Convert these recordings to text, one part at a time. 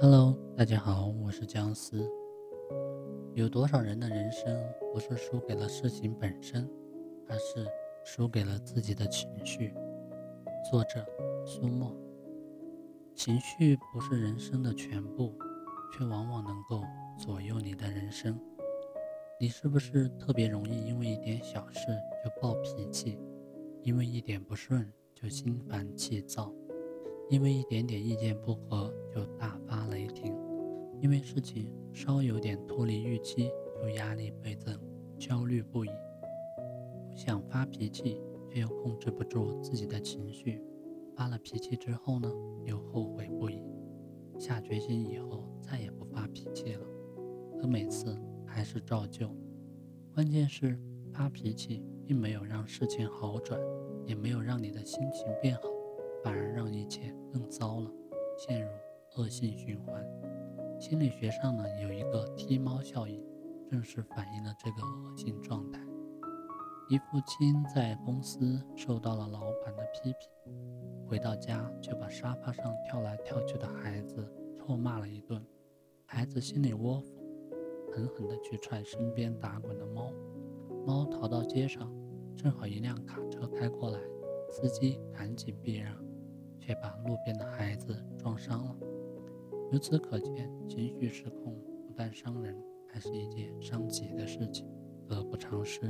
Hello，大家好，我是姜思。有多少人的人生不是输给了事情本身，而是输给了自己的情绪？作者：苏沫。情绪不是人生的全部，却往往能够左右你的人生。你是不是特别容易因为一点小事就暴脾气？因为一点不顺就心烦气躁？因为一点点意见不合就大发雷霆，因为事情稍有点脱离预期就压力倍增、焦虑不已。想发脾气，却又控制不住自己的情绪，发了脾气之后呢，又后悔不已。下决心以后再也不发脾气了，可每次还是照旧。关键是发脾气并没有让事情好转，也没有让你的心情变好。反而让一切更糟了，陷入恶性循环。心理学上呢有一个踢猫效应，正是反映了这个恶性状态。一父亲在公司受到了老板的批评，回到家就把沙发上跳来跳去的孩子臭骂了一顿。孩子心里窝火，狠狠地去踹身边打滚的猫，猫逃到街上，正好一辆卡车开过来，司机赶紧避让。却把路边的孩子撞伤了。由此可见，情绪失控不但伤人，还是一件伤己的事情，得不偿失。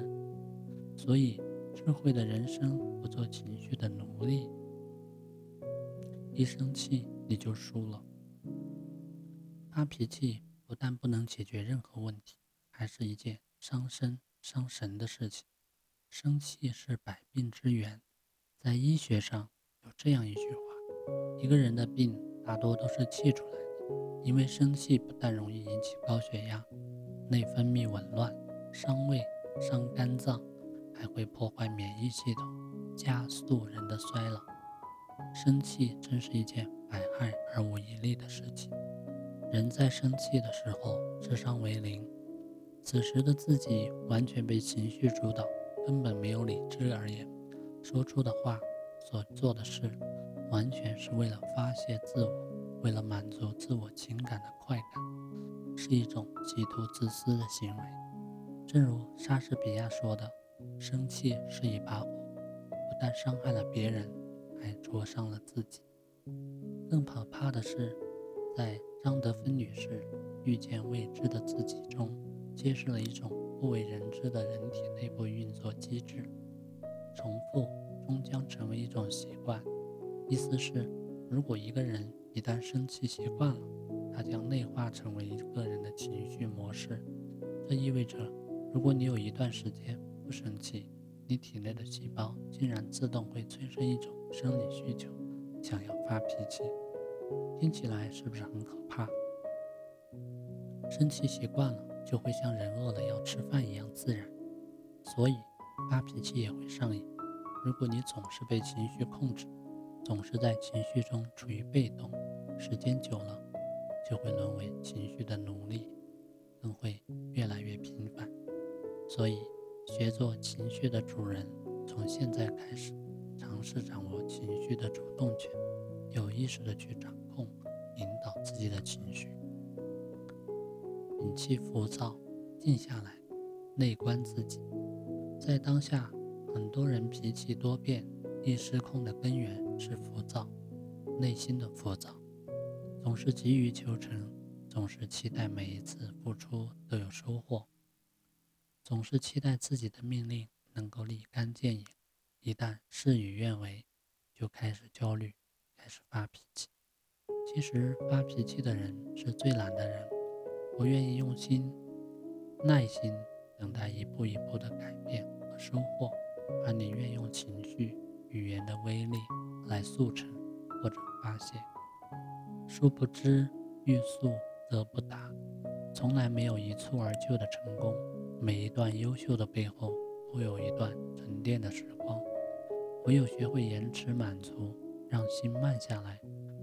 所以，智慧的人生不做情绪的奴隶。一生气你就输了。发脾气不但不能解决任何问题，还是一件伤身伤神的事情。生气是百病之源，在医学上。这样一句话：一个人的病大多都是气出来的，因为生气不但容易引起高血压、内分泌紊乱、伤胃、伤肝脏，还会破坏免疫系统，加速人的衰老。生气真是一件百害而无一利的事情。人在生气的时候，智商为零，此时的自己完全被情绪主导，根本没有理智而言，说出的话。所做的事，完全是为了发泄自我，为了满足自我情感的快感，是一种极度自私的行为。正如莎士比亚说的：“生气是一把火，不但伤害了别人，还灼伤了自己。”更可怕的是，在张德芬女士遇见未知的自己中，揭示了一种不为人知的人体内部运作机制：从。将成为一种习惯，意思是，如果一个人一旦生气习惯了，他将内化成为一个人的情绪模式。这意味着，如果你有一段时间不生气，你体内的细胞竟然自动会催生一种生理需求，想要发脾气。听起来是不是很可怕？生气习惯了，就会像人饿了要吃饭一样自然，所以发脾气也会上瘾。如果你总是被情绪控制，总是在情绪中处于被动，时间久了，就会沦为情绪的奴隶，更会越来越频繁。所以，学做情绪的主人，从现在开始，尝试掌握情绪的主动权，有意识的去掌控、引导自己的情绪，摒弃浮躁，静下来，内观自己，在当下。很多人脾气多变、易失控的根源是浮躁，内心的浮躁，总是急于求成，总是期待每一次付出都有收获，总是期待自己的命令能够立竿见影，一旦事与愿违，就开始焦虑，开始发脾气。其实发脾气的人是最懒的人，不愿意用心、耐心等待一步一步的改变和收获。而宁愿用情绪、语言的威力来速成或者发泄，殊不知欲速则不达，从来没有一蹴而就的成功。每一段优秀的背后，都有一段沉淀的时光。唯有学会延迟满足，让心慢下来，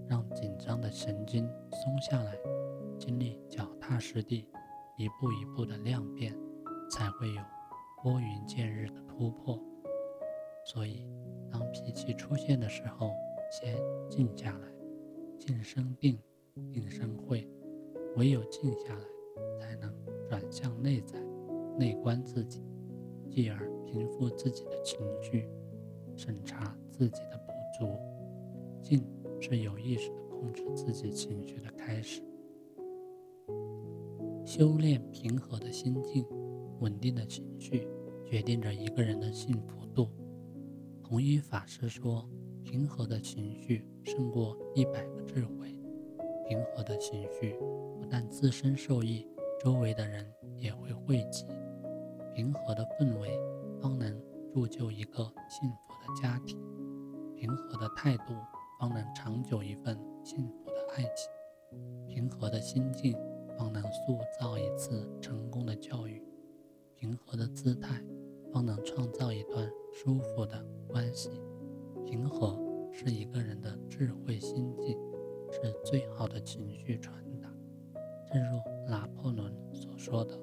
让紧张的神经松下来，经历脚踏实地、一步一步的量变，才会有拨云见日的突破。所以，当脾气出现的时候，先静下来，静生定，定生慧。唯有静下来，才能转向内在，内观自己，继而平复自己的情绪，审查自己的不足。静是有意识的控制自己情绪的开始。修炼平和的心境，稳定的情绪，决定着一个人的幸福度。弘一法师说：“平和的情绪胜过一百个智慧。”平和的情绪不但自身受益，周围的人也会惠及。平和的氛围方能铸就一个幸福的家庭，平和的态度方能长久一份幸福的爱情，平和的心境方能塑造一次成功的教育，平和的姿态方能创造一段舒服的关系。平和是一个人的智慧心境。是最好的情绪传达。正如拿破仑所说的：“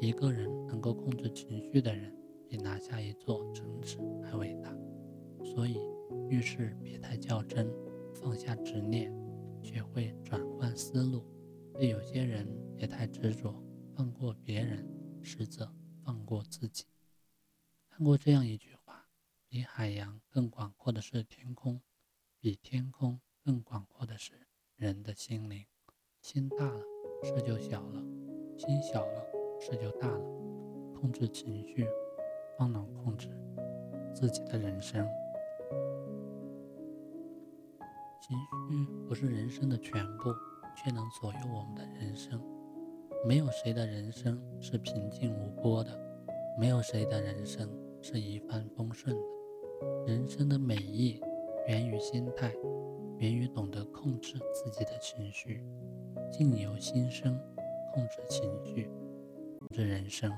一个人能够控制情绪的人，比拿下一座城池还伟大。”所以，遇事别太较真，放下执念，学会转换思路。对有些人别太执着，放过别人，实则放过自己。看过这样一句话：“比海洋更广阔的是天空，比天空。”更广阔的是人的心灵，心大了，事就小了；心小了，事就大了。控制情绪，方能控制自己的人生。情绪不是人生的全部，却能左右我们的人生。没有谁的人生是平静无波的，没有谁的人生是一帆风顺的。人生的美意源于心态。源于懂得控制自己的情绪，境由心生，控制情绪，控制人生。